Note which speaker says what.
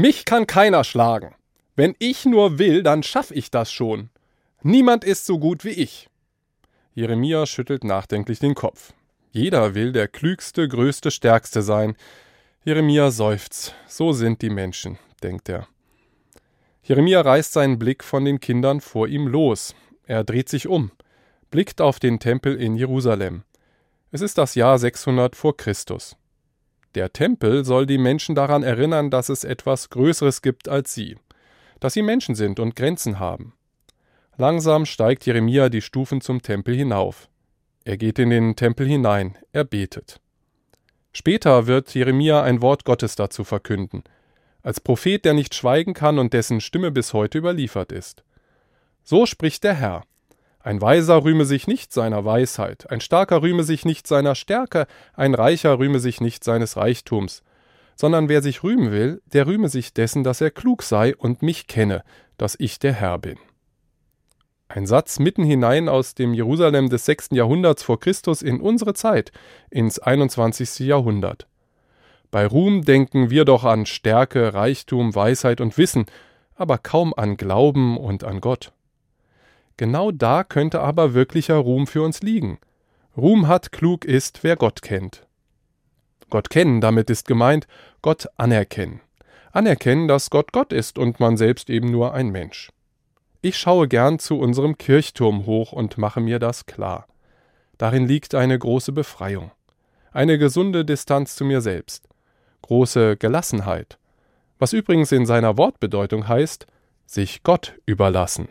Speaker 1: Mich kann keiner schlagen. Wenn ich nur will, dann schaff ich das schon. Niemand ist so gut wie ich. Jeremia schüttelt nachdenklich den Kopf. Jeder will der klügste, größte, stärkste sein. Jeremia seufzt. So sind die Menschen, denkt er. Jeremia reißt seinen Blick von den Kindern vor ihm los. Er dreht sich um, blickt auf den Tempel in Jerusalem. Es ist das Jahr 600 vor Christus. Der Tempel soll die Menschen daran erinnern, dass es etwas Größeres gibt als sie, dass sie Menschen sind und Grenzen haben. Langsam steigt Jeremia die Stufen zum Tempel hinauf. Er geht in den Tempel hinein, er betet. Später wird Jeremia ein Wort Gottes dazu verkünden, als Prophet, der nicht schweigen kann und dessen Stimme bis heute überliefert ist. So spricht der Herr. Ein Weiser rühme sich nicht seiner Weisheit, ein Starker rühme sich nicht seiner Stärke, ein Reicher rühme sich nicht seines Reichtums, sondern wer sich rühmen will, der rühme sich dessen, dass er klug sei und mich kenne, dass ich der Herr bin. Ein Satz mitten hinein aus dem Jerusalem des 6. Jahrhunderts vor Christus in unsere Zeit, ins 21. Jahrhundert. Bei Ruhm denken wir doch an Stärke, Reichtum, Weisheit und Wissen, aber kaum an Glauben und an Gott. Genau da könnte aber wirklicher Ruhm für uns liegen. Ruhm hat, klug ist, wer Gott kennt. Gott kennen, damit ist gemeint, Gott anerkennen. Anerkennen, dass Gott Gott ist und man selbst eben nur ein Mensch. Ich schaue gern zu unserem Kirchturm hoch und mache mir das klar. Darin liegt eine große Befreiung, eine gesunde Distanz zu mir selbst, große Gelassenheit, was übrigens in seiner Wortbedeutung heißt, sich Gott überlassen.